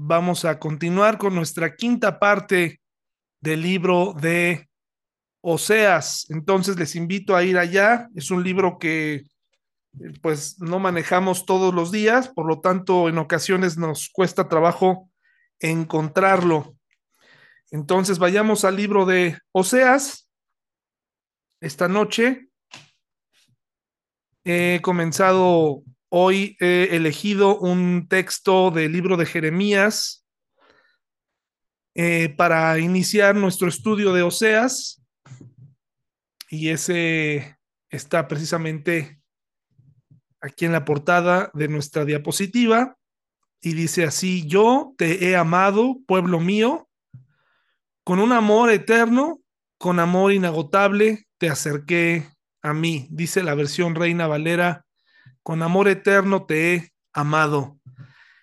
vamos a continuar con nuestra quinta parte del libro de Oseas. Entonces les invito a ir allá. Es un libro que pues no manejamos todos los días, por lo tanto en ocasiones nos cuesta trabajo encontrarlo. Entonces vayamos al libro de Oseas. Esta noche he comenzado Hoy he elegido un texto del libro de Jeremías eh, para iniciar nuestro estudio de Oseas. Y ese está precisamente aquí en la portada de nuestra diapositiva. Y dice así, yo te he amado, pueblo mío, con un amor eterno, con amor inagotable, te acerqué a mí, dice la versión Reina Valera con amor eterno te he amado.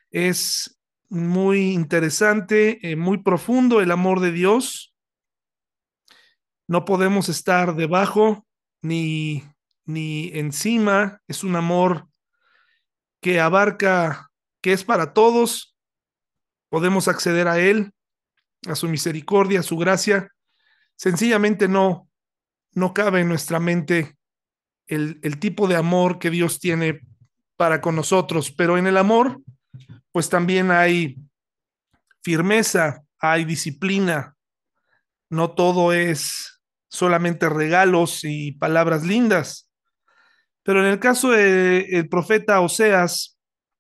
Es muy interesante, eh, muy profundo el amor de Dios. No podemos estar debajo ni, ni encima. Es un amor que abarca, que es para todos. Podemos acceder a Él, a su misericordia, a su gracia. Sencillamente no, no cabe en nuestra mente el, tipo de amor que Dios tiene para con nosotros, pero en el amor, pues también hay firmeza, hay disciplina, no todo es solamente regalos y palabras lindas. Pero en el caso del profeta Oseas,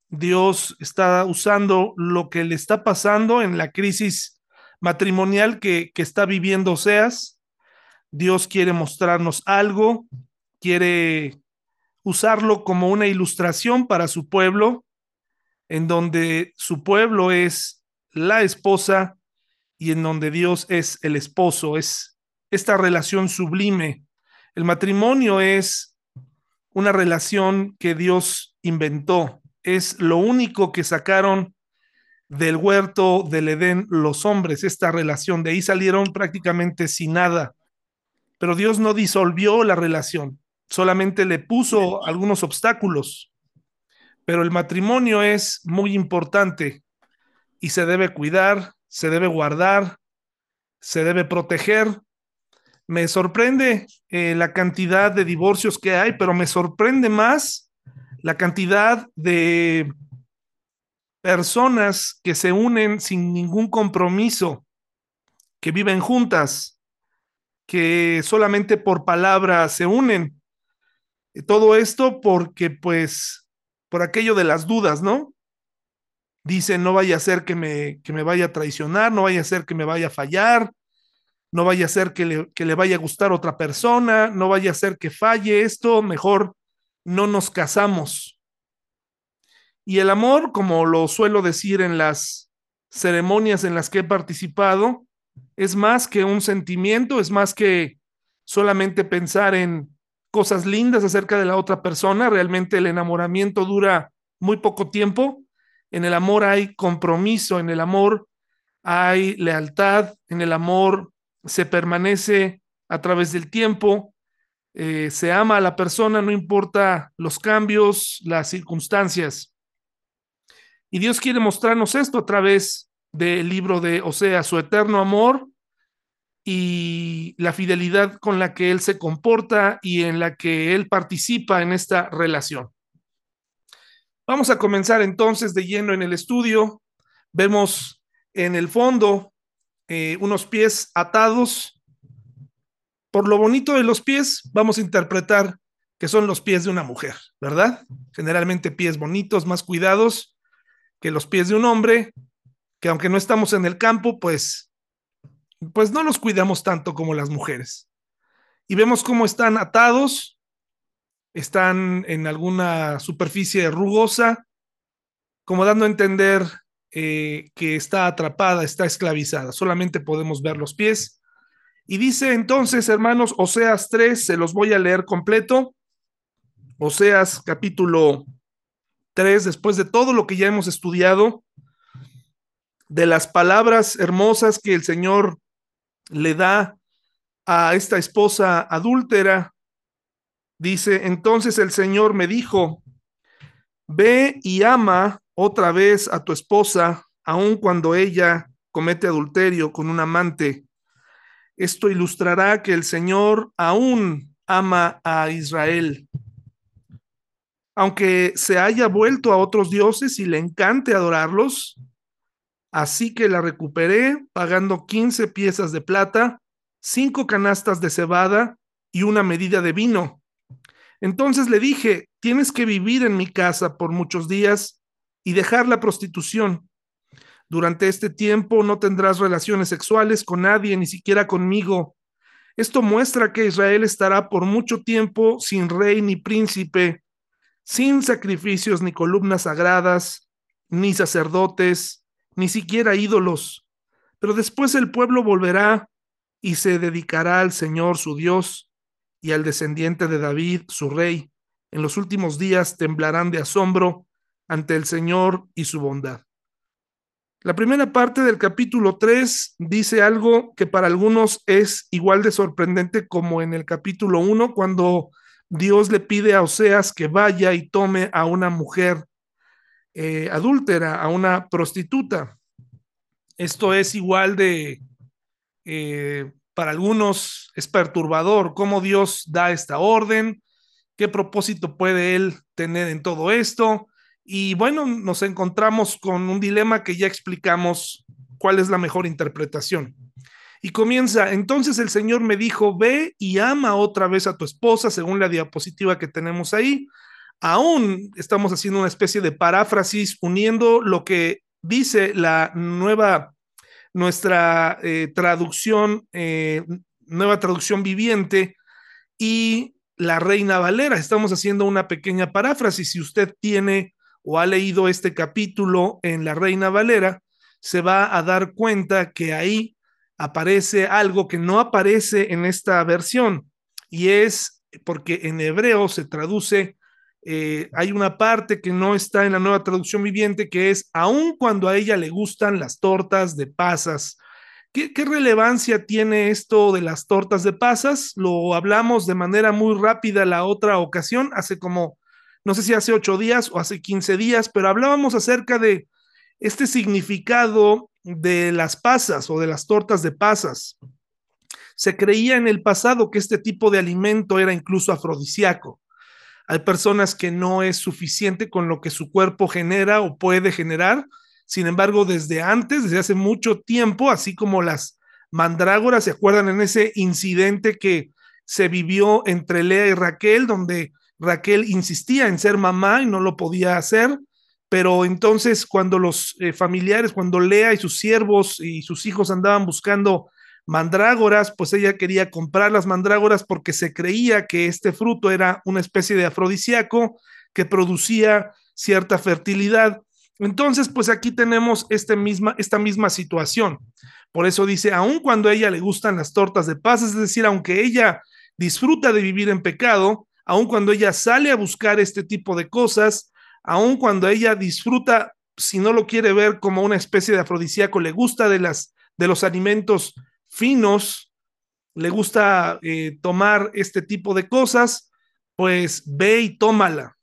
Dios está usando lo que le está pasando en la crisis matrimonial que, que está viviendo Oseas. Dios quiere mostrarnos algo quiere usarlo como una ilustración para su pueblo, en donde su pueblo es la esposa y en donde Dios es el esposo, es esta relación sublime. El matrimonio es una relación que Dios inventó, es lo único que sacaron del huerto del Edén los hombres, esta relación, de ahí salieron prácticamente sin nada, pero Dios no disolvió la relación, solamente le puso algunos obstáculos, pero el matrimonio es muy importante y se debe cuidar, se debe guardar, se debe proteger. Me sorprende eh, la cantidad de divorcios que hay, pero me sorprende más la cantidad de personas que se unen sin ningún compromiso, que viven juntas, que solamente por palabra se unen todo esto porque, pues, por aquello de las dudas, ¿no? Dice, no vaya a ser que me, que me vaya a traicionar, no vaya a ser que me vaya a fallar, no vaya a ser que le, que le vaya a gustar otra persona, no vaya a ser que falle esto, mejor no nos casamos. Y el amor, como lo suelo decir en las ceremonias en las que he participado, es más que un sentimiento, es más que solamente pensar en cosas lindas acerca de la otra persona. Realmente el enamoramiento dura muy poco tiempo. En el amor hay compromiso, en el amor hay lealtad, en el amor se permanece a través del tiempo, eh, se ama a la persona, no importa los cambios, las circunstancias. Y Dios quiere mostrarnos esto a través del libro de Osea, su eterno amor y la fidelidad con la que él se comporta y en la que él participa en esta relación. Vamos a comenzar entonces de lleno en el estudio. Vemos en el fondo eh, unos pies atados. Por lo bonito de los pies, vamos a interpretar que son los pies de una mujer, ¿verdad? Generalmente pies bonitos, más cuidados que los pies de un hombre, que aunque no estamos en el campo, pues pues no los cuidamos tanto como las mujeres. Y vemos cómo están atados, están en alguna superficie rugosa, como dando a entender eh, que está atrapada, está esclavizada. Solamente podemos ver los pies. Y dice entonces, hermanos, Oseas 3, se los voy a leer completo. Oseas capítulo 3, después de todo lo que ya hemos estudiado, de las palabras hermosas que el Señor le da a esta esposa adúltera. Dice, entonces el Señor me dijo, ve y ama otra vez a tu esposa, aun cuando ella comete adulterio con un amante. Esto ilustrará que el Señor aún ama a Israel. Aunque se haya vuelto a otros dioses y le encante adorarlos, así que la recuperé pagando 15 piezas de plata, cinco canastas de cebada y una medida de vino. Entonces le dije, tienes que vivir en mi casa por muchos días y dejar la prostitución. Durante este tiempo no tendrás relaciones sexuales con nadie, ni siquiera conmigo. Esto muestra que Israel estará por mucho tiempo sin rey ni príncipe, sin sacrificios ni columnas sagradas, ni sacerdotes, ni siquiera ídolos. Pero después el pueblo volverá y se dedicará al Señor su Dios y al descendiente de David su rey. En los últimos días temblarán de asombro ante el Señor y su bondad. La primera parte del capítulo 3 dice algo que para algunos es igual de sorprendente como en el capítulo 1, cuando Dios le pide a Oseas que vaya y tome a una mujer eh, adúltera, a una prostituta. Esto es igual de, eh, para algunos es perturbador, cómo Dios da esta orden, qué propósito puede Él tener en todo esto. Y bueno, nos encontramos con un dilema que ya explicamos cuál es la mejor interpretación. Y comienza, entonces el Señor me dijo, ve y ama otra vez a tu esposa, según la diapositiva que tenemos ahí. Aún estamos haciendo una especie de paráfrasis, uniendo lo que dice la nueva, nuestra eh, traducción, eh, nueva traducción viviente y la Reina Valera. Estamos haciendo una pequeña paráfrasis. Si usted tiene o ha leído este capítulo en la Reina Valera, se va a dar cuenta que ahí aparece algo que no aparece en esta versión y es porque en hebreo se traduce, eh, hay una parte que no está en la nueva traducción viviente que es, aun cuando a ella le gustan las tortas de pasas. ¿Qué, ¿Qué relevancia tiene esto de las tortas de pasas? Lo hablamos de manera muy rápida la otra ocasión, hace como no sé si hace ocho días o hace quince días, pero hablábamos acerca de este significado de las pasas o de las tortas de pasas. Se creía en el pasado que este tipo de alimento era incluso afrodisíaco. Hay personas que no es suficiente con lo que su cuerpo genera o puede generar. Sin embargo, desde antes, desde hace mucho tiempo, así como las mandrágoras, ¿se acuerdan en ese incidente que se vivió entre Lea y Raquel, donde Raquel insistía en ser mamá y no lo podía hacer, pero entonces cuando los eh, familiares, cuando Lea y sus siervos y sus hijos andaban buscando mandrágoras, pues ella quería comprar las mandrágoras porque se creía que este fruto era una especie de afrodisíaco que producía cierta fertilidad. Entonces, pues aquí tenemos este misma, esta misma situación. Por eso dice, aun cuando a ella le gustan las tortas de paz, es decir, aunque ella disfruta de vivir en pecado, aun cuando ella sale a buscar este tipo de cosas, aun cuando ella disfruta, si no lo quiere ver como una especie de afrodisíaco, le gusta de, las, de los alimentos finos, le gusta eh, tomar este tipo de cosas, pues ve y tómala.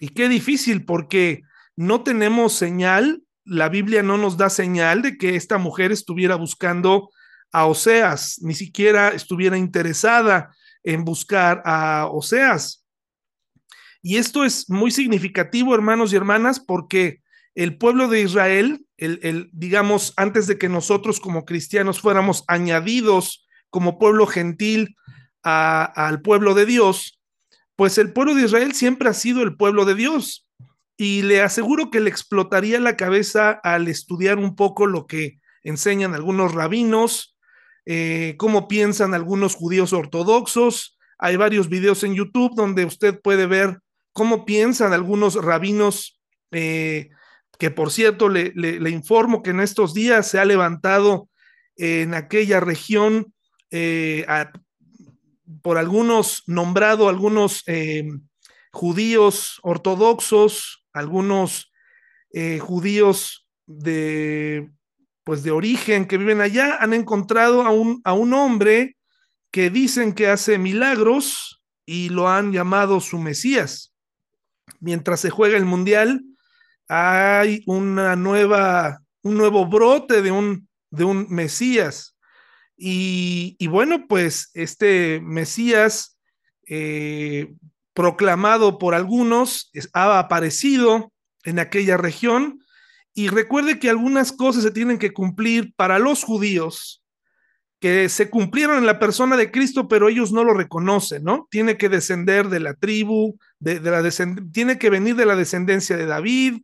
Y qué difícil porque no tenemos señal, la Biblia no nos da señal de que esta mujer estuviera buscando a Oseas, ni siquiera estuviera interesada en buscar a Oseas. Y esto es muy significativo, hermanos y hermanas, porque el pueblo de Israel, el, digamos, antes de que nosotros como cristianos fuéramos añadidos como pueblo gentil al pueblo de Dios, pues el pueblo de Israel siempre ha sido el pueblo de Dios. Y le aseguro que le explotaría la cabeza al estudiar un poco lo que enseñan algunos rabinos, eh, cómo piensan algunos judíos ortodoxos. Hay varios videos en YouTube donde usted puede ver cómo piensan algunos rabinos, eh, que por cierto le, informo que en estos días se ha levantado en aquella región eh, por algunos, nombrado algunos judíos ortodoxos, algunos judíos de pues de origen que viven allá, han encontrado a un, a un hombre que dicen que hace milagros y lo han llamado su Mesías. Mientras se juega el Mundial, hay una nueva, un nuevo brote de un, de un Mesías. Y, y bueno, pues este Mesías eh, proclamado por algunos ha aparecido en aquella región. Y recuerde que algunas cosas se tienen que cumplir para los judíos, que se cumplieron en la persona de Cristo, pero ellos no lo reconocen, ¿no? Tiene que descender de la tribu, de, de la tiene que venir de la descendencia de David,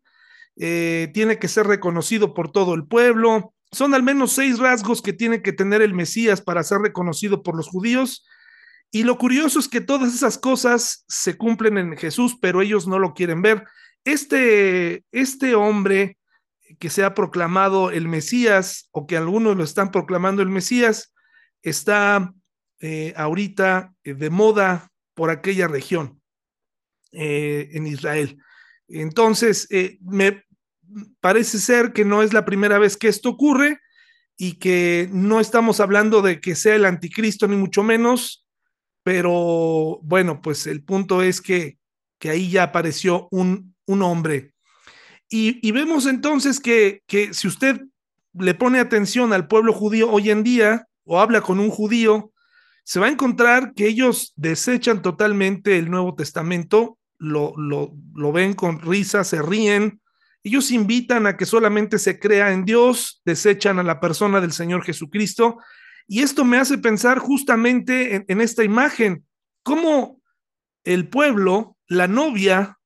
eh, tiene que ser reconocido por todo el pueblo. Son al menos seis rasgos que tiene que tener el Mesías para ser reconocido por los judíos. Y lo curioso es que todas esas cosas se cumplen en Jesús, pero ellos no lo quieren ver. Este, este hombre que se ha proclamado el Mesías, o que algunos lo están proclamando el Mesías, está eh, ahorita eh, de moda por aquella región en Israel. Entonces, me parece ser que no es la primera vez que esto ocurre y que no estamos hablando de que sea el anticristo, ni mucho menos, pero bueno, pues el punto es que, que ahí ya apareció un, un hombre. Y, y, vemos entonces que, que si usted le pone atención al pueblo judío hoy en día o habla con un judío, se va a encontrar que ellos desechan totalmente el Nuevo Testamento lo, lo, lo ven con risa, se ríen. Ellos invitan a que solamente se crea en Dios, desechan a la persona del Señor Jesucristo. Y esto me hace pensar justamente en, esta imagen, cómo el pueblo, la novia,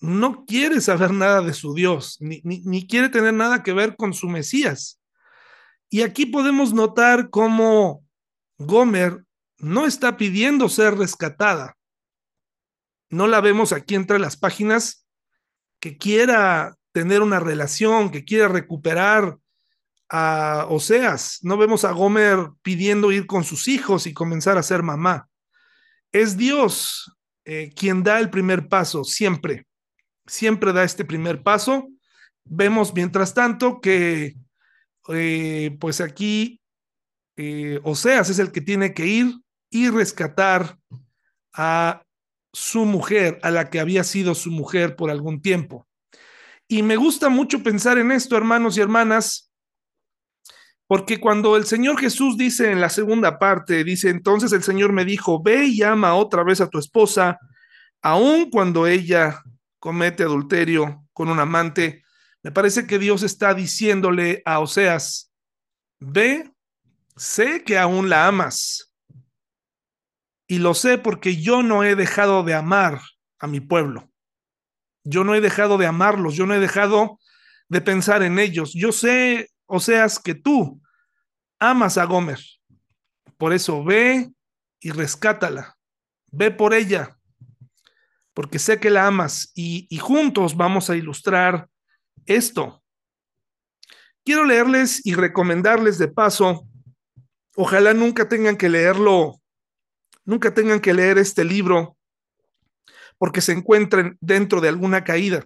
no quiere saber nada de su Dios, ni, ni, quiere tener nada que ver con su Mesías. Y aquí podemos notar cómo Gomer no está pidiendo ser rescatada no la vemos aquí entre las páginas que quiera tener una relación, que quiera recuperar a Oseas. No vemos a Gomer pidiendo ir con sus hijos y comenzar a ser mamá. Es Dios eh, quien da el primer paso, siempre. Siempre da este primer paso. Vemos, mientras tanto, que eh, pues aquí eh, Oseas es el que tiene que ir y rescatar a su mujer, a la que había sido su mujer por algún tiempo. Y me gusta mucho pensar en esto, hermanos y hermanas, porque cuando el Señor Jesús dice en la segunda parte, dice, entonces el Señor me dijo, ve y llama otra vez a tu esposa, aun cuando ella comete adulterio con un amante, me parece que Dios está diciéndole a Oseas, ve, sé que aún la amas, y lo sé porque yo no he dejado de amar a mi pueblo. Yo no he dejado de amarlos, yo no he dejado de pensar en ellos. Yo sé, o seas que tú amas a Gomer. Por eso ve y rescátala. Ve por ella, porque sé que la amas y, y juntos vamos a ilustrar esto. Quiero leerles y recomendarles de paso, ojalá nunca tengan que leerlo nunca tengan que leer este libro porque se encuentren dentro de alguna caída.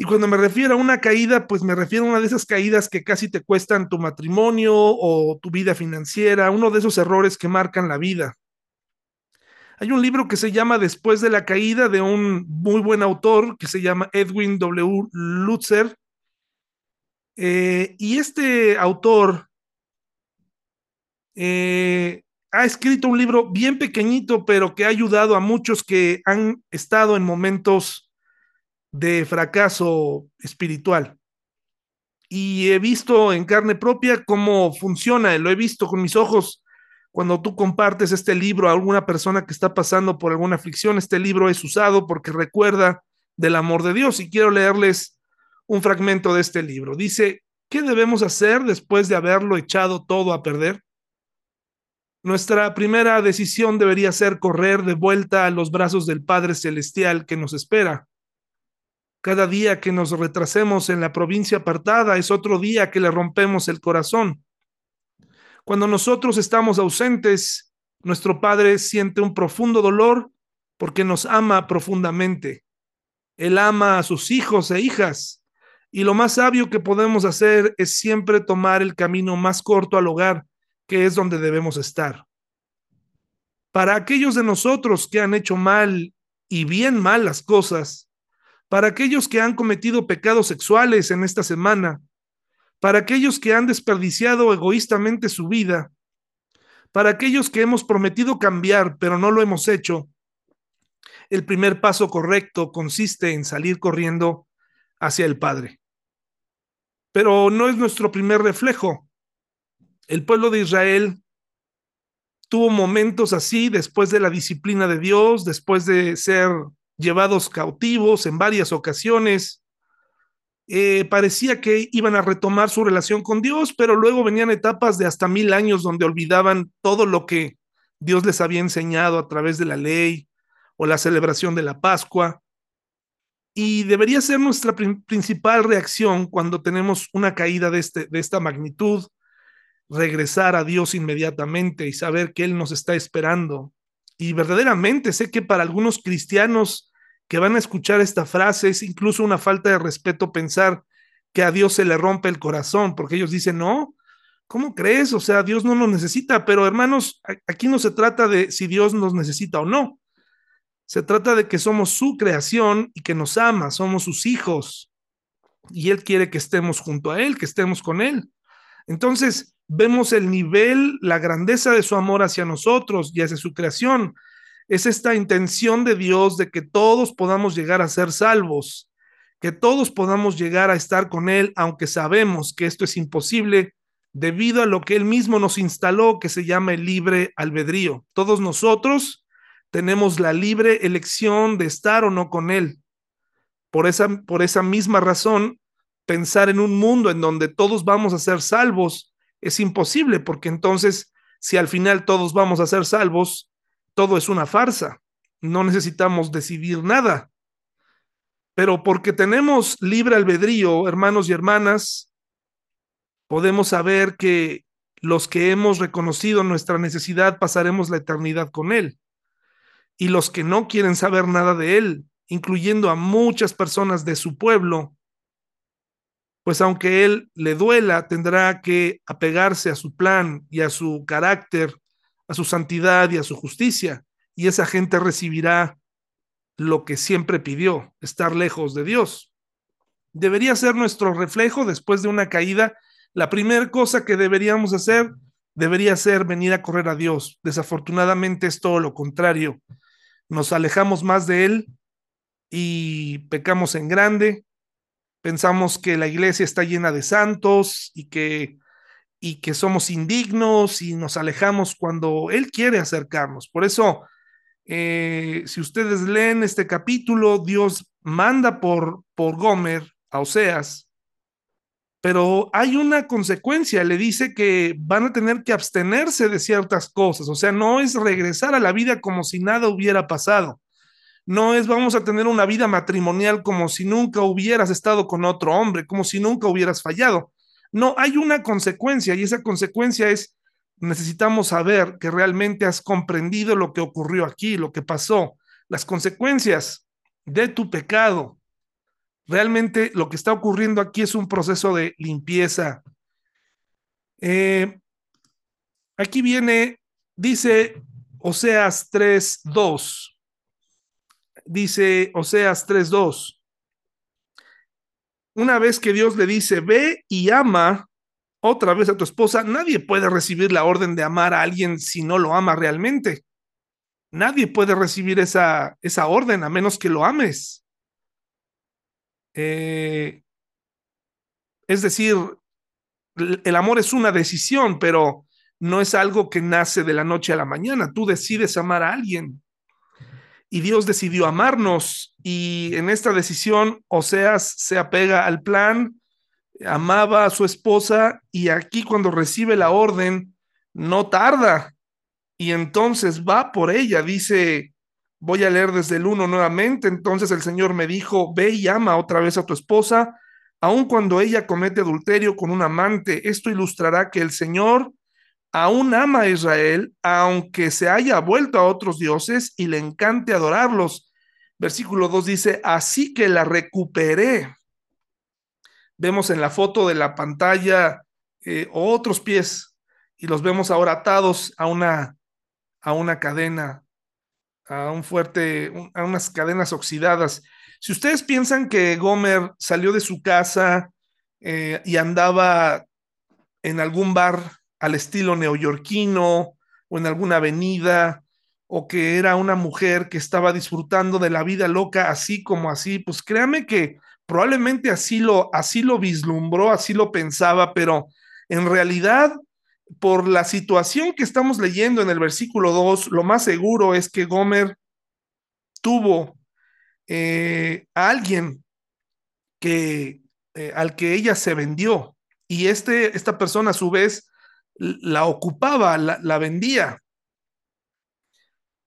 Y cuando me refiero a una caída, pues me refiero a una de esas caídas que casi te cuestan tu matrimonio o tu vida financiera, uno de esos errores que marcan la vida. Hay un libro que se llama Después de la caída de un muy buen autor que se llama Edwin W. Lutzer. Eh, y este autor eh, ha escrito un libro bien pequeñito, pero que ha ayudado a muchos que han estado en momentos de fracaso espiritual. Y he visto en carne propia cómo funciona, lo he visto con mis ojos cuando tú compartes este libro a alguna persona que está pasando por alguna aflicción, este libro es usado porque recuerda del amor de Dios y quiero leerles un fragmento de este libro. Dice, ¿qué debemos hacer después de haberlo echado todo a perder? Nuestra primera decisión debería ser correr de vuelta a los brazos del Padre Celestial que nos espera. Cada día que nos retrasemos en la provincia apartada es otro día que le rompemos el corazón. Cuando nosotros estamos ausentes, nuestro Padre siente un profundo dolor porque nos ama profundamente. Él ama a sus hijos e hijas y lo más sabio que podemos hacer es siempre tomar el camino más corto al hogar que es donde debemos estar. Para aquellos de nosotros que han hecho mal y bien mal las cosas, para aquellos que han cometido pecados sexuales en esta semana, para aquellos que han desperdiciado egoístamente su vida, para aquellos que hemos prometido cambiar, pero no lo hemos hecho. El primer paso correcto consiste en salir corriendo hacia el Padre. Pero no es nuestro primer reflejo. El pueblo de Israel tuvo momentos así después de la disciplina de Dios, después de ser llevados cautivos en varias ocasiones. Eh, parecía que iban a retomar su relación con Dios, pero luego venían etapas de hasta mil años donde olvidaban todo lo que Dios les había enseñado a través de la ley o la celebración de la Pascua. Y debería ser nuestra principal reacción cuando tenemos una caída de, este, de esta magnitud, regresar a Dios inmediatamente y saber que Él nos está esperando. Y verdaderamente sé que para algunos cristianos que van a escuchar esta frase es incluso una falta de respeto pensar que a Dios se le rompe el corazón, porque ellos dicen, no, ¿cómo crees? O sea, Dios no nos necesita, pero hermanos, aquí no se trata de si Dios nos necesita o no. Se trata de que somos su creación y que nos ama, somos sus hijos. Y Él quiere que estemos junto a Él, que estemos con Él. Entonces, vemos el nivel, la grandeza de su amor hacia nosotros y hacia su creación. Es esta intención de Dios de que todos podamos llegar a ser salvos, que todos podamos llegar a estar con Él, aunque sabemos que esto es imposible debido a lo que Él mismo nos instaló, que se llama el libre albedrío. Todos nosotros tenemos la libre elección de estar o no con Él. Por esa, por esa misma razón, pensar en un mundo en donde todos vamos a ser salvos es imposible, porque entonces, si al final todos vamos a ser salvos, todo es una farsa. No necesitamos decidir nada. Pero porque tenemos libre albedrío, hermanos y hermanas, podemos saber que los que hemos reconocido nuestra necesidad pasaremos la eternidad con Él y los que no quieren saber nada de él, incluyendo a muchas personas de su pueblo, pues aunque él le duela, tendrá que apegarse a su plan y a su carácter, a su santidad y a su justicia, y esa gente recibirá lo que siempre pidió, estar lejos de Dios. Debería ser nuestro reflejo después de una caída. La primera cosa que deberíamos hacer debería ser venir a correr a Dios. Desafortunadamente es todo lo contrario nos alejamos más de Él y pecamos en grande. Pensamos que la iglesia está llena de santos y que, y que somos indignos y nos alejamos cuando Él quiere acercarnos. Por eso, eh, si ustedes leen este capítulo, Dios manda por, por Gomer a Oseas, pero hay una consecuencia, le dice que van a tener que abstenerse de ciertas cosas, o sea, no es regresar a la vida como si nada hubiera pasado, no es vamos a tener una vida matrimonial como si nunca hubieras estado con otro hombre, como si nunca hubieras fallado. No, hay una consecuencia y esa consecuencia es necesitamos saber que realmente has comprendido lo que ocurrió aquí, lo que pasó, las consecuencias de tu pecado, Realmente lo que está ocurriendo aquí es un proceso de limpieza. Eh, aquí viene, dice Oseas 3.2. Dice Oseas 3.2. Una vez que Dios le dice, ve y ama otra vez a tu esposa, nadie puede recibir la orden de amar a alguien si no lo ama realmente. Nadie puede recibir esa, esa orden a menos que lo ames. Eh, es decir, el amor es una decisión, pero no es algo que nace de la noche a la mañana. Tú decides amar a alguien. Y Dios decidió amarnos y en esta decisión Oseas se apega al plan, amaba a su esposa y aquí cuando recibe la orden no tarda y entonces va por ella, dice Voy a leer desde el 1 nuevamente. Entonces el Señor me dijo, ve y ama otra vez a tu esposa, aun cuando ella comete adulterio con un amante. Esto ilustrará que el Señor aún ama a Israel, aunque se haya vuelto a otros dioses y le encante adorarlos. Versículo 2 dice, así que la recuperé. Vemos en la foto de la pantalla eh, otros pies y los vemos ahora atados a una, a una cadena a un fuerte, a unas cadenas oxidadas. Si ustedes piensan que Gomer salió de su casa eh, y andaba en algún bar al estilo neoyorquino o en alguna avenida, o que era una mujer que estaba disfrutando de la vida loca así como así, pues créame que probablemente así lo, así lo vislumbró, así lo pensaba, pero en realidad, por la situación que estamos leyendo en el versículo 2, lo más seguro es que Gomer tuvo eh, a alguien que, eh, al que ella se vendió. Y este, esta persona a su vez la ocupaba, la, la vendía.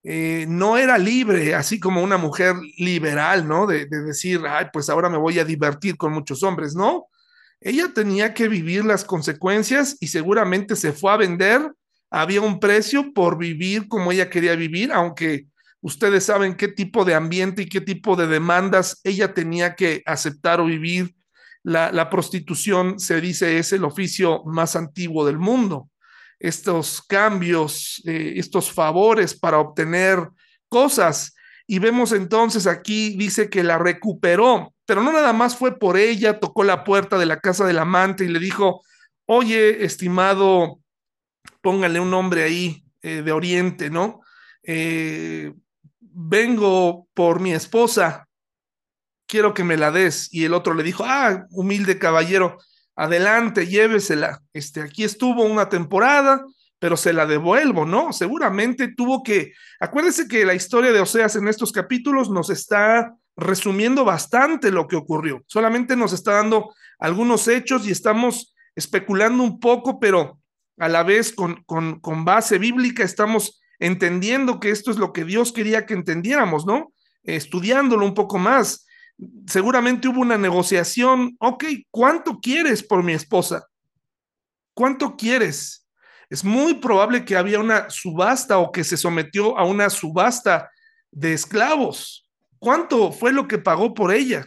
Eh, no era libre, así como una mujer liberal, ¿no? De, de, decir, ay, pues ahora me voy a divertir con muchos hombres, ¿no? Ella tenía que vivir las consecuencias y seguramente se fue a vender. Había un precio por vivir como ella quería vivir, aunque ustedes saben qué tipo de ambiente y qué tipo de demandas ella tenía que aceptar o vivir. La, prostitución, se dice, es el oficio más antiguo del mundo estos cambios, eh, estos favores para obtener cosas. Y vemos entonces aquí, dice que la recuperó, pero no nada más fue por ella, tocó la puerta de la casa del amante y le dijo, oye, estimado, póngale un nombre ahí eh, de Oriente, ¿no? Eh, vengo por mi esposa, quiero que me la des. Y el otro le dijo, ah, humilde caballero, adelante, llévesela. Este, aquí estuvo una temporada, pero se la devuelvo, ¿no? Seguramente tuvo que, acuérdese que la historia de Oseas en estos capítulos nos está resumiendo bastante lo que ocurrió. Solamente nos está dando algunos hechos y estamos especulando un poco, pero a la vez con, con, con base bíblica estamos entendiendo que esto es lo que Dios quería que entendiéramos, ¿no? Estudiándolo un poco más seguramente hubo una negociación, ok, ¿cuánto quieres por mi esposa? ¿Cuánto quieres? Es muy probable que había una subasta o que se sometió a una subasta de esclavos. ¿Cuánto fue lo que pagó por ella?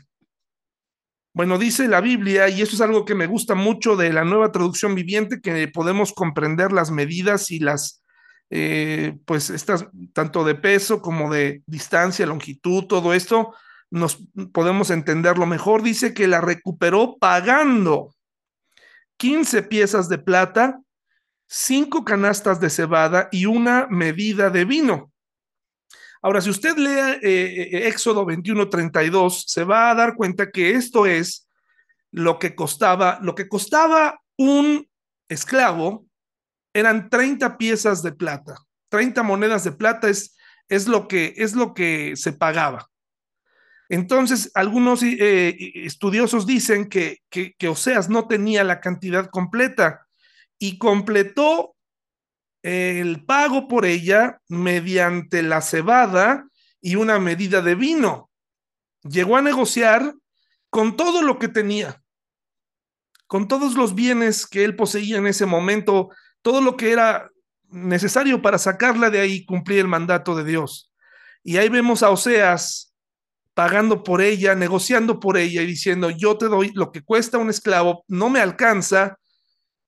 Bueno, dice la Biblia, y eso es algo que me gusta mucho de la nueva traducción viviente, que podemos comprender las medidas y las, eh, pues, estas, tanto de peso como de distancia, longitud, todo esto, nos podemos entenderlo mejor, dice que la recuperó pagando 15 piezas de plata, 5 canastas de cebada y una medida de vino. Ahora, si usted lee eh, eh Éxodo 21:32, se va a dar cuenta que esto es lo que costaba, lo que costaba un esclavo eran 30 piezas de plata. 30 monedas de plata es, es, lo, que, es lo que se pagaba. Entonces, algunos eh, estudiosos dicen que, que, que, Oseas no tenía la cantidad completa y completó el pago por ella mediante la cebada y una medida de vino. Llegó a negociar con todo lo que tenía, con todos los bienes que él poseía en ese momento, todo lo que era necesario para sacarla de ahí y cumplir el mandato de Dios. Y ahí vemos a Oseas pagando por ella, negociando por ella y diciendo, yo te doy lo que cuesta un esclavo, no me alcanza,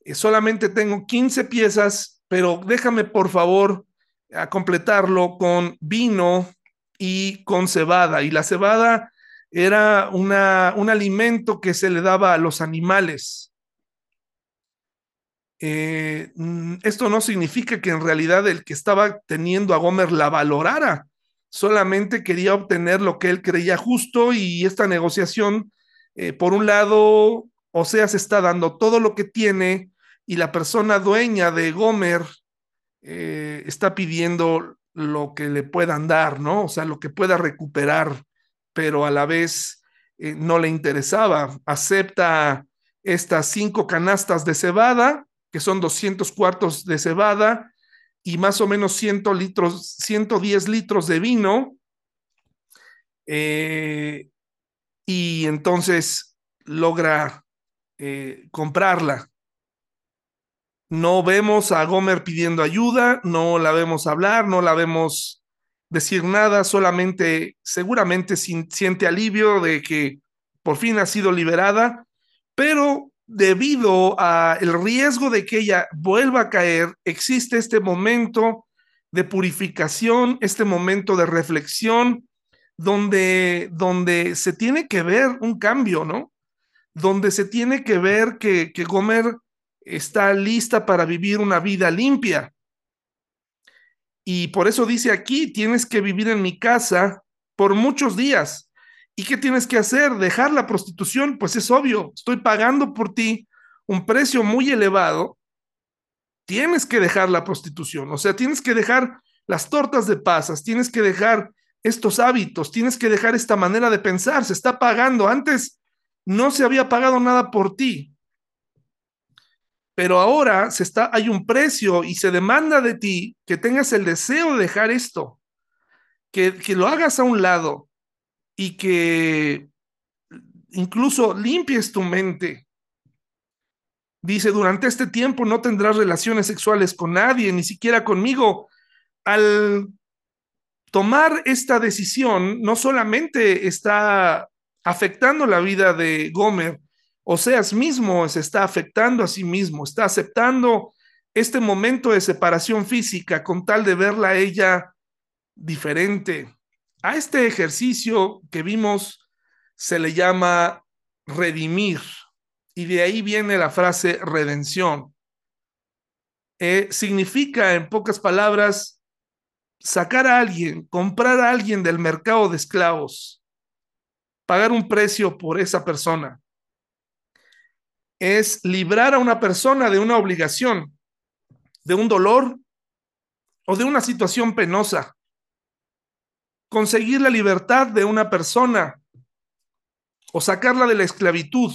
eh, solamente tengo 15 piezas, pero déjame por favor a completarlo con vino y con cebada. Y la cebada era una, un alimento que se le daba a los animales. Eh, mm, esto no significa que en realidad el que estaba teniendo a Gomer la valorara, solamente quería obtener lo que él creía justo y esta negociación, eh, por un lado, o sea, se está dando todo lo que tiene y la persona dueña de Gomer eh, está pidiendo lo que le puedan dar, ¿no? O sea, lo que pueda recuperar, pero a la vez eh, no le interesaba. Acepta estas cinco canastas de cebada, que son 200 cuartos de cebada, y más o menos 100 litros, 110 litros de vino. Eh, y entonces logra eh, comprarla. No vemos a Gomer pidiendo ayuda, no la vemos hablar, no la vemos decir nada, solamente seguramente siente alivio de que por fin ha sido liberada, pero debido a el riesgo de que ella vuelva a caer, existe este momento de purificación, este momento de reflexión, donde, donde se tiene que ver un cambio, ¿no? Donde se tiene que ver que, que Gomer está lista para vivir una vida limpia. Y por eso dice aquí, tienes que vivir en mi casa por muchos días. ¿Y qué tienes que hacer? ¿Dejar la prostitución? Pues es obvio, estoy pagando por ti un precio muy elevado. Tienes que dejar la prostitución, o sea, tienes que dejar las tortas de pasas, tienes que dejar estos hábitos, tienes que dejar esta manera de pensar, se está pagando. Antes no se había pagado nada por ti, pero ahora se está, hay un precio y se demanda de ti que tengas el deseo de dejar esto, que, que lo hagas a un lado y que incluso limpies tu mente. Dice, durante este tiempo no tendrás relaciones sexuales con nadie, ni siquiera conmigo. Al tomar esta decisión, no solamente está afectando la vida de Gomer, Oseas mismo se está afectando a sí mismo, está aceptando este momento de separación física con tal de verla a ella diferente. A este ejercicio que vimos se le llama redimir y de ahí viene la frase redención. Eh, significa, en pocas palabras, sacar a alguien, comprar a alguien del mercado de esclavos, pagar un precio por esa persona es librar a una persona de una obligación, de un dolor o de una situación penosa. Conseguir la libertad de una persona o sacarla de la esclavitud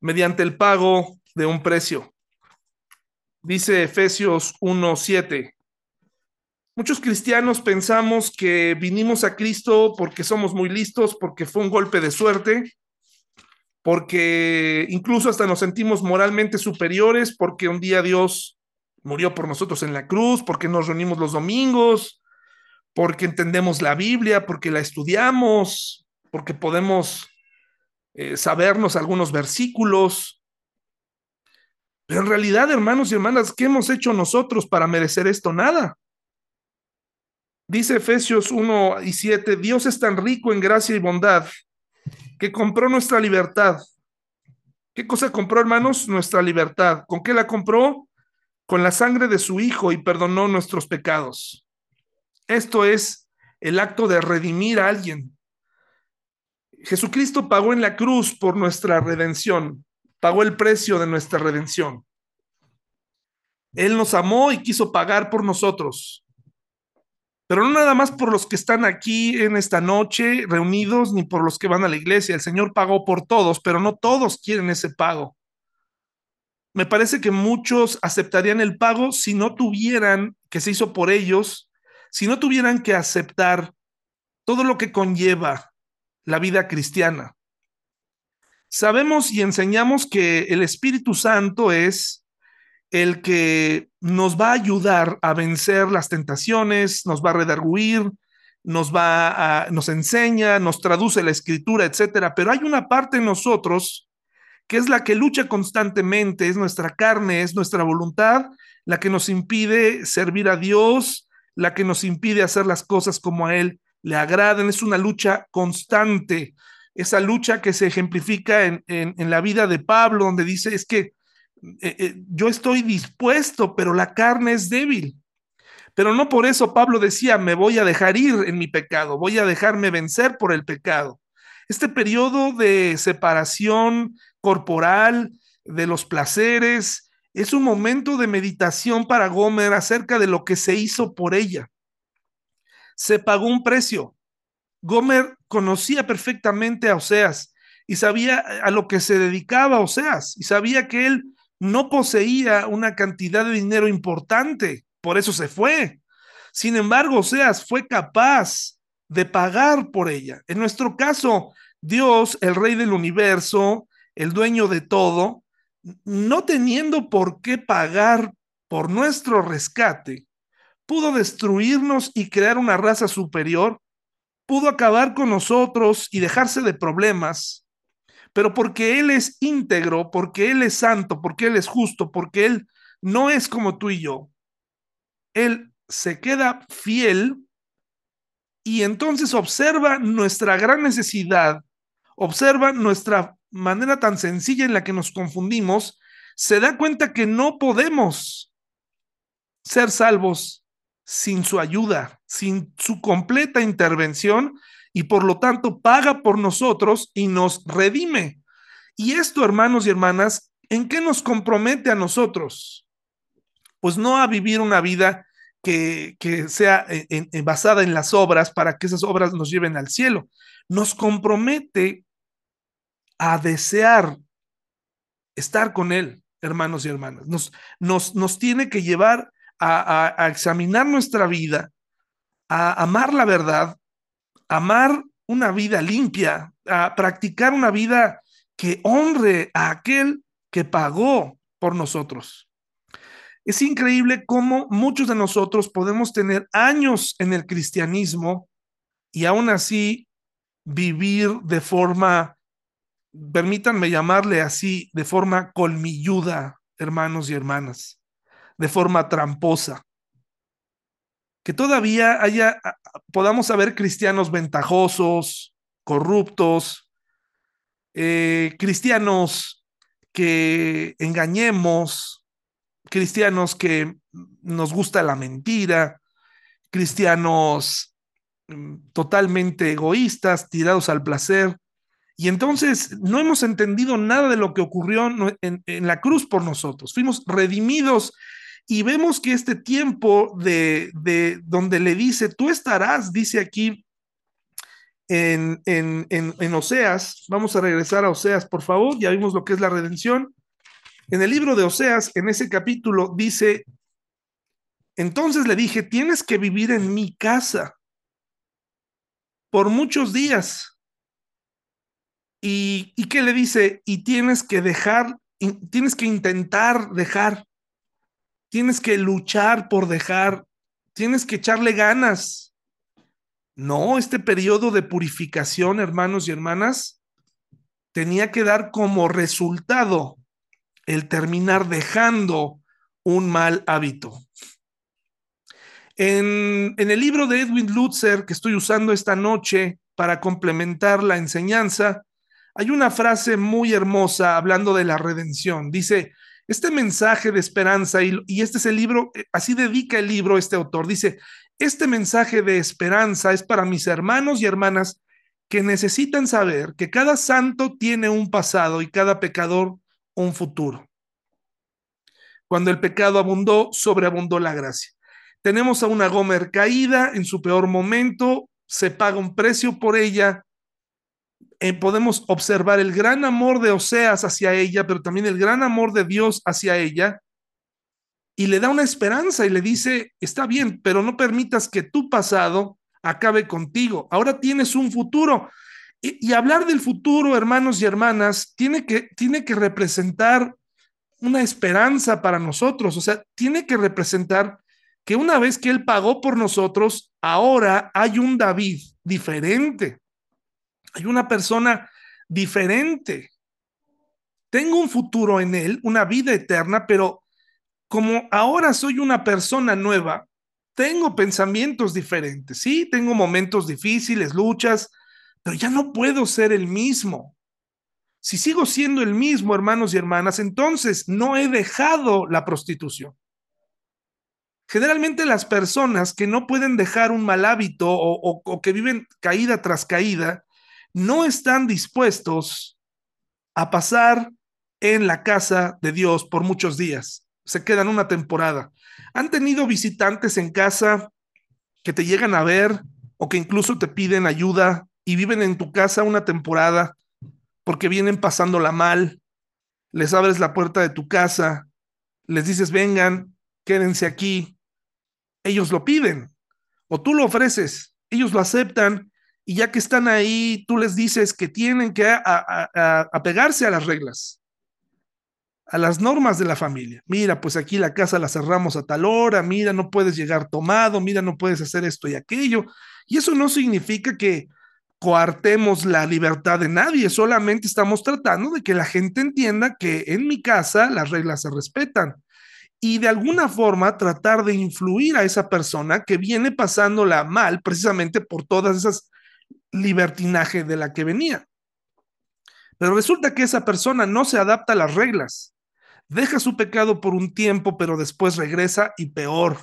mediante el pago de un precio. Dice Efesios 1:7. Muchos cristianos pensamos que vinimos a Cristo porque somos muy listos, porque fue un golpe de suerte, porque incluso hasta nos sentimos moralmente superiores, porque un día Dios murió por nosotros en la cruz, porque nos reunimos los domingos, porque entendemos la Biblia, porque la estudiamos, porque podemos eh, sabernos algunos versículos. Pero en realidad, hermanos y hermanas, ¿qué hemos hecho nosotros para merecer esto? Nada. Dice Efesios 1 y 7, Dios es tan rico en gracia y bondad que compró nuestra libertad. ¿Qué cosa compró, hermanos? Nuestra libertad. ¿Con qué la compró? Con la sangre de su Hijo y perdonó nuestros pecados. Esto es el acto de redimir a alguien. Jesucristo pagó en la cruz por nuestra redención, pagó el precio de nuestra redención. Él nos amó y quiso pagar por nosotros pero no nada más por los que están aquí en esta noche reunidos, ni por los que van a la iglesia. El Señor pagó por todos, pero no todos quieren ese pago. Me parece que muchos aceptarían el pago si no tuvieran, que se hizo por ellos, si no tuvieran que aceptar todo lo que conlleva la vida cristiana. Sabemos y enseñamos que el Espíritu Santo es el que nos va a ayudar a vencer las tentaciones, nos va a redarguir, nos va a, nos enseña, nos traduce la escritura, etcétera. Pero hay una parte en nosotros que es la que lucha constantemente, es nuestra carne, es nuestra voluntad, la que nos impide servir a Dios, la que nos impide hacer las cosas como a Él le agradan. Es una lucha constante, esa lucha que se ejemplifica en, en la vida de Pablo, donde dice, es que eh, eh, yo estoy dispuesto, pero la carne es débil. Pero no por eso Pablo decía, me voy a dejar ir en mi pecado, voy a dejarme vencer por el pecado. Este periodo de separación corporal, de los placeres, es un momento de meditación para Gomer acerca de lo que se hizo por ella. Se pagó un precio. Gomer conocía perfectamente a Oseas y sabía a lo que se dedicaba Oseas y sabía que él no poseía una cantidad de dinero importante, por eso se fue. Sin embargo, Oseas fue capaz de pagar por ella. En nuestro caso, Dios, el rey del universo, el dueño de todo, no teniendo por qué pagar por nuestro rescate, pudo destruirnos y crear una raza superior, pudo acabar con nosotros y dejarse de problemas pero porque Él es íntegro, porque Él es santo, porque Él es justo, porque Él no es como tú y yo, Él se queda fiel y entonces observa nuestra gran necesidad, observa nuestra manera tan sencilla en la que nos confundimos, se da cuenta que no podemos ser salvos sin su ayuda, sin su completa intervención y por lo tanto paga por nosotros y nos redime. Y esto, hermanos y hermanas, ¿en qué nos compromete a nosotros? Pues no a vivir una vida que, sea basada en las obras para que esas obras nos lleven al cielo. Nos compromete a desear estar con Él, hermanos y hermanas. Nos, nos, nos tiene que llevar a, examinar nuestra vida, a amar la verdad, amar una vida limpia, a practicar una vida que honre a aquel que pagó por nosotros. Es increíble cómo muchos de nosotros podemos tener años en el cristianismo y aún así vivir de forma, permítanme llamarle así, de forma colmilluda, hermanos y hermanas de forma tramposa. Que todavía haya, podamos haber cristianos ventajosos, corruptos, eh, cristianos que engañemos, cristianos que nos gusta la mentira, cristianos mm, totalmente egoístas, tirados al placer. Y entonces no hemos entendido nada de lo que ocurrió en, la cruz por nosotros. Fuimos redimidos y vemos que este tiempo de, de donde le dice, tú estarás, dice aquí en, en, en, Oseas, vamos a regresar a Oseas, por favor, ya vimos lo que es la redención. En el libro de Oseas, en ese capítulo, dice, entonces le dije, tienes que vivir en mi casa por muchos días. ¿Y, qué le dice? Y tienes que dejar, tienes que intentar dejar tienes que luchar por dejar, tienes que echarle ganas. No, este periodo de purificación, hermanos y hermanas, tenía que dar como resultado el terminar dejando un mal hábito. En, en, el libro de Edwin Lutzer que estoy usando esta noche para complementar la enseñanza, hay una frase muy hermosa hablando de la redención. Dice, este mensaje de esperanza, y, este es el libro, eh, así dedica el libro este autor, dice, este mensaje de esperanza es para mis hermanos y hermanas que necesitan saber que cada santo tiene un pasado y cada pecador un futuro. Cuando el pecado abundó, sobreabundó la gracia. Tenemos a una Gomer caída en su peor momento, se paga un precio por ella, eh, podemos observar el gran amor de Oseas hacia ella, pero también el gran amor de Dios hacia ella, y le da una esperanza y le dice, está bien, pero no permitas que tu pasado acabe contigo, ahora tienes un futuro. Y, hablar del futuro, hermanos y hermanas, tiene que, tiene que representar una esperanza para nosotros, o sea, tiene que representar que una vez que Él pagó por nosotros, ahora hay un David diferente. Hay una persona diferente. Tengo un futuro en él, una vida eterna, pero como ahora soy una persona nueva, tengo pensamientos diferentes. Sí, tengo momentos difíciles, luchas, pero ya no puedo ser el mismo. Si sigo siendo el mismo, hermanos y hermanas, entonces no he dejado la prostitución. Generalmente las personas que no pueden dejar un mal hábito o, que viven caída tras caída, no están dispuestos a pasar en la casa de Dios por muchos días. Se quedan una temporada. ¿Han tenido visitantes en casa que te llegan a ver o que incluso te piden ayuda y viven en tu casa una temporada porque vienen pasándola mal? Les abres la puerta de tu casa, les dices, vengan, quédense aquí. Ellos lo piden o tú lo ofreces, ellos lo aceptan y ya que están ahí, tú les dices que tienen que apegarse a, las reglas, a las normas de la familia. Mira, pues aquí la casa la cerramos a tal hora, mira, no puedes llegar tomado, mira, no puedes hacer esto y aquello. Y eso no significa que coartemos la libertad de nadie, solamente estamos tratando de que la gente entienda que en mi casa las reglas se respetan. y de alguna forma tratar de influir a esa persona que viene pasándola mal precisamente por todas esas libertinaje de la que venía. Pero resulta que esa persona no se adapta a las reglas. Deja su pecado por un tiempo, pero después regresa y peor.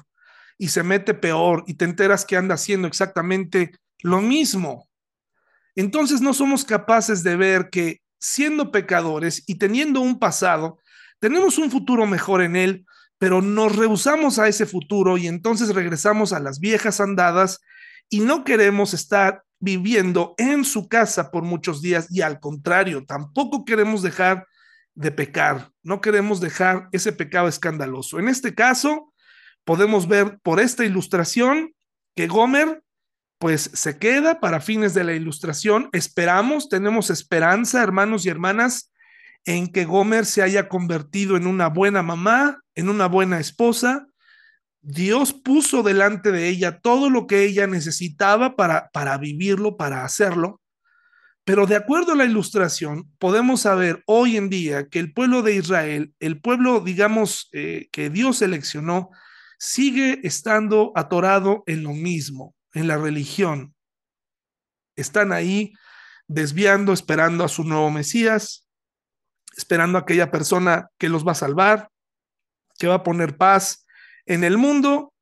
Y se mete peor y te enteras que anda haciendo exactamente lo mismo. Entonces no somos capaces de ver que siendo pecadores y teniendo un pasado, tenemos un futuro mejor en él, pero nos rehusamos a ese futuro y entonces regresamos a las viejas andadas y no queremos estar viviendo en su casa por muchos días y al contrario, tampoco queremos dejar de pecar, no queremos dejar ese pecado escandaloso. En este caso, podemos ver por esta ilustración que Gomer pues se queda para fines de la ilustración. Esperamos, tenemos esperanza, hermanos y hermanas, en que Gomer se haya convertido en una buena mamá, en una buena esposa, Dios puso delante de ella todo lo que ella necesitaba para, para vivirlo, para hacerlo. Pero de acuerdo a la ilustración, podemos saber hoy en día que el pueblo de Israel, el pueblo, digamos, eh, que Dios seleccionó, sigue estando atorado en lo mismo, en la religión. Están ahí desviando, esperando a su nuevo Mesías, esperando a aquella persona que los va a salvar, que va a poner paz en el mundo,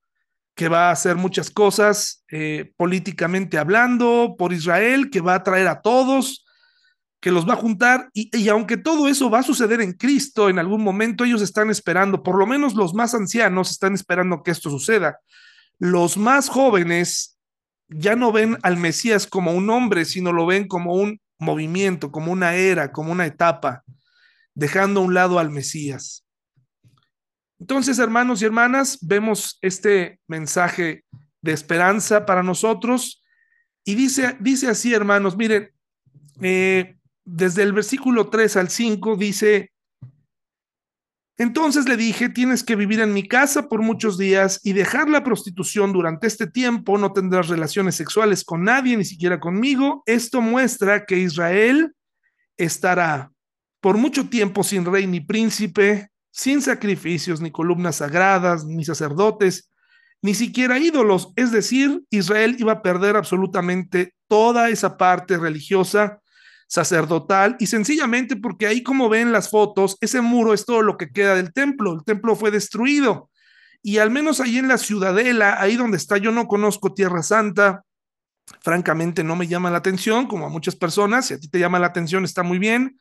que va a hacer muchas cosas eh, políticamente hablando por Israel, que va a traer a todos, que los va a juntar, y, y, aunque todo eso va a suceder en Cristo en algún momento, ellos están esperando, por lo menos los más ancianos están esperando que esto suceda. Los más jóvenes ya no ven al Mesías como un hombre, sino lo ven como un movimiento, como una era, como una etapa, dejando a un lado al Mesías. Entonces, hermanos y hermanas, vemos este mensaje de esperanza para nosotros. Y dice, dice así, hermanos, miren, eh, desde el versículo 3 al 5 dice, entonces le dije, tienes que vivir en mi casa por muchos días y dejar la prostitución durante este tiempo, no tendrás relaciones sexuales con nadie, ni siquiera conmigo. Esto muestra que Israel estará por mucho tiempo sin rey ni príncipe, sin sacrificios, ni columnas sagradas, ni sacerdotes, ni siquiera ídolos. Es decir, Israel iba a perder absolutamente toda esa parte religiosa, sacerdotal, y sencillamente porque ahí como ven las fotos, ese muro es todo lo que queda del templo. El templo fue destruido. Y al menos ahí en la ciudadela, ahí donde está, yo no conozco Tierra Santa, francamente no me llama la atención, como a muchas personas, si a ti te llama la atención está muy bien.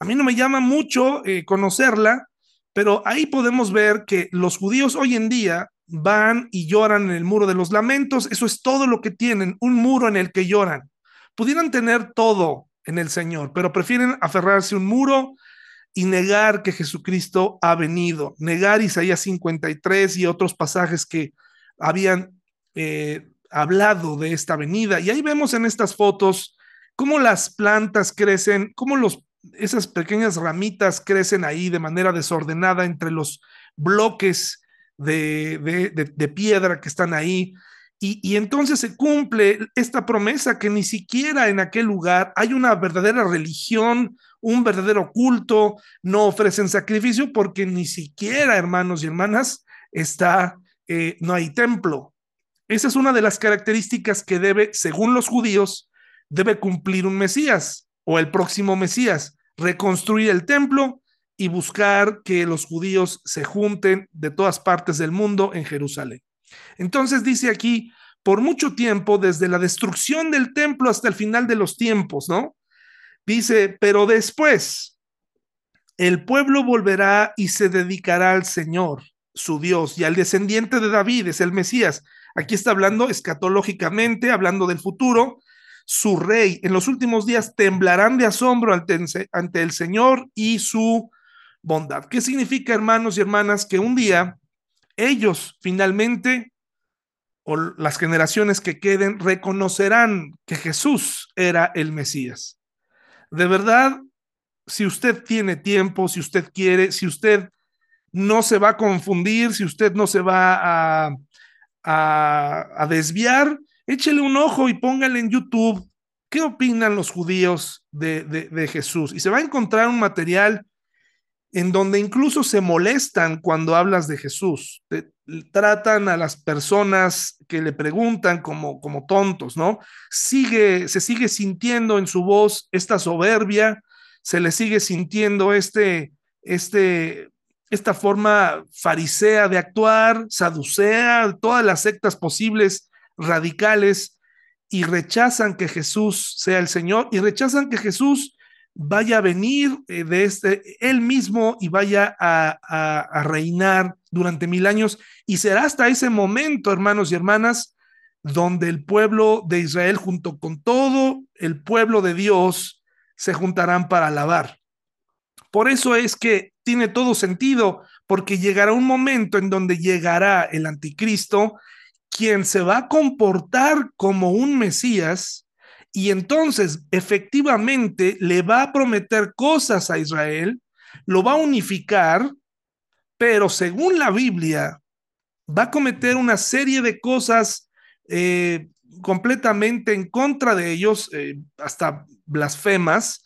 A mí no me llama mucho eh, conocerla, pero ahí podemos ver que los judíos hoy en día van y lloran en el muro de los lamentos. Eso es todo lo que tienen, un muro en el que lloran. Pudieran tener todo en el Señor, pero prefieren aferrarse a un muro y negar que Jesucristo ha venido, negar Isaías 53 y otros pasajes que habían eh, hablado de esta venida. Y ahí vemos en estas fotos cómo las plantas crecen, cómo los esas pequeñas ramitas crecen ahí de manera desordenada entre los bloques de, piedra que están ahí. Y, y, entonces se cumple esta promesa que ni siquiera en aquel lugar hay una verdadera religión, un verdadero culto, no ofrecen sacrificio porque ni siquiera, hermanos y hermanas, está, eh, no hay templo. Esa es una de las características que debe, según los judíos, debe cumplir un Mesías o el próximo Mesías reconstruir el templo y buscar que los judíos se junten de todas partes del mundo en Jerusalén. Entonces dice aquí, por mucho tiempo, desde la destrucción del templo hasta el final de los tiempos, ¿no? Dice, pero después el pueblo volverá y se dedicará al Señor, su Dios, y al descendiente de David, es el Mesías. Aquí está hablando escatológicamente, hablando del futuro, su rey. En los últimos días temblarán de asombro ante, el Señor y su bondad. ¿Qué significa, hermanos y hermanas, que un día ellos finalmente, o las generaciones que queden, reconocerán que Jesús era el Mesías? De verdad, si usted tiene tiempo, si usted quiere, si usted no se va a confundir, si usted no se va a, a desviar, échele un ojo y póngale en YouTube qué opinan los judíos de, de, Jesús. Y se va a encontrar un material en donde incluso se molestan cuando hablas de Jesús. tratan a las personas que le preguntan como, como tontos, ¿no? Sigue, se sigue sintiendo en su voz esta soberbia, se le sigue sintiendo este, este, esta forma farisea de actuar, saducea, todas las sectas posibles radicales, y rechazan que Jesús sea el Señor y rechazan que Jesús vaya a venir eh, de este, él mismo y vaya a, a, reinar durante mil años. Y será hasta ese momento, hermanos y hermanas, donde el pueblo de Israel junto con todo el pueblo de Dios se juntarán para alabar. Por eso es que tiene todo sentido, porque llegará un momento en donde llegará el anticristo, quien se va a comportar como un Mesías, y entonces efectivamente le va a prometer cosas a Israel, lo va a unificar, pero según la Biblia, va a cometer una serie de cosas eh, completamente en contra de ellos, eh, hasta blasfemas,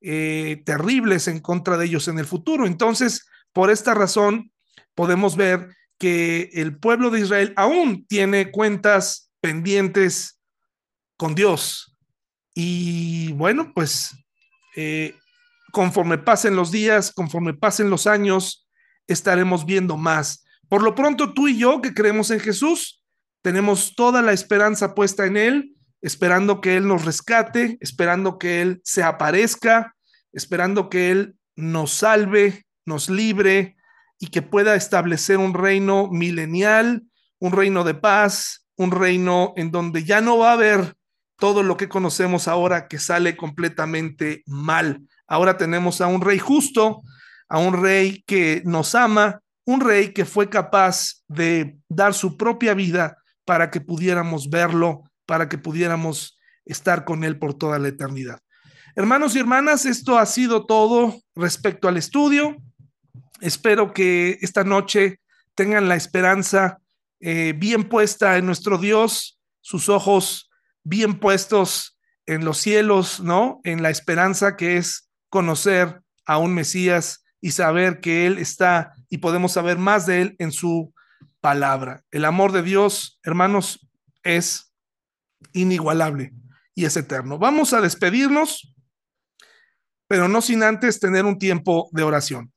eh, terribles en contra de ellos en el futuro. Entonces, por esta razón, podemos ver que el pueblo de Israel aún tiene cuentas pendientes con Dios. Y bueno, pues eh, conforme pasen los días, conforme pasen los años, estaremos viendo más. Por lo pronto, tú y yo que creemos en Jesús, tenemos toda la esperanza puesta en Él, esperando que Él nos rescate, esperando que Él se aparezca, esperando que Él nos salve, nos libre y que pueda establecer un reino milenial, un reino de paz, un reino en donde ya no va a haber todo lo que conocemos ahora que sale completamente mal. Ahora tenemos a un rey justo, a un rey que nos ama, un rey que fue capaz de dar su propia vida para que pudiéramos verlo, para que pudiéramos estar con él por toda la eternidad. Hermanos y hermanas, esto ha sido todo respecto al estudio. Espero que esta noche tengan la esperanza eh, bien puesta en nuestro Dios, sus ojos bien puestos en los cielos, ¿no? En la esperanza que es conocer a un Mesías y saber que Él está y podemos saber más de Él en su palabra. El amor de Dios, hermanos, es inigualable y es eterno. Vamos a despedirnos, pero no sin antes tener un tiempo de oración.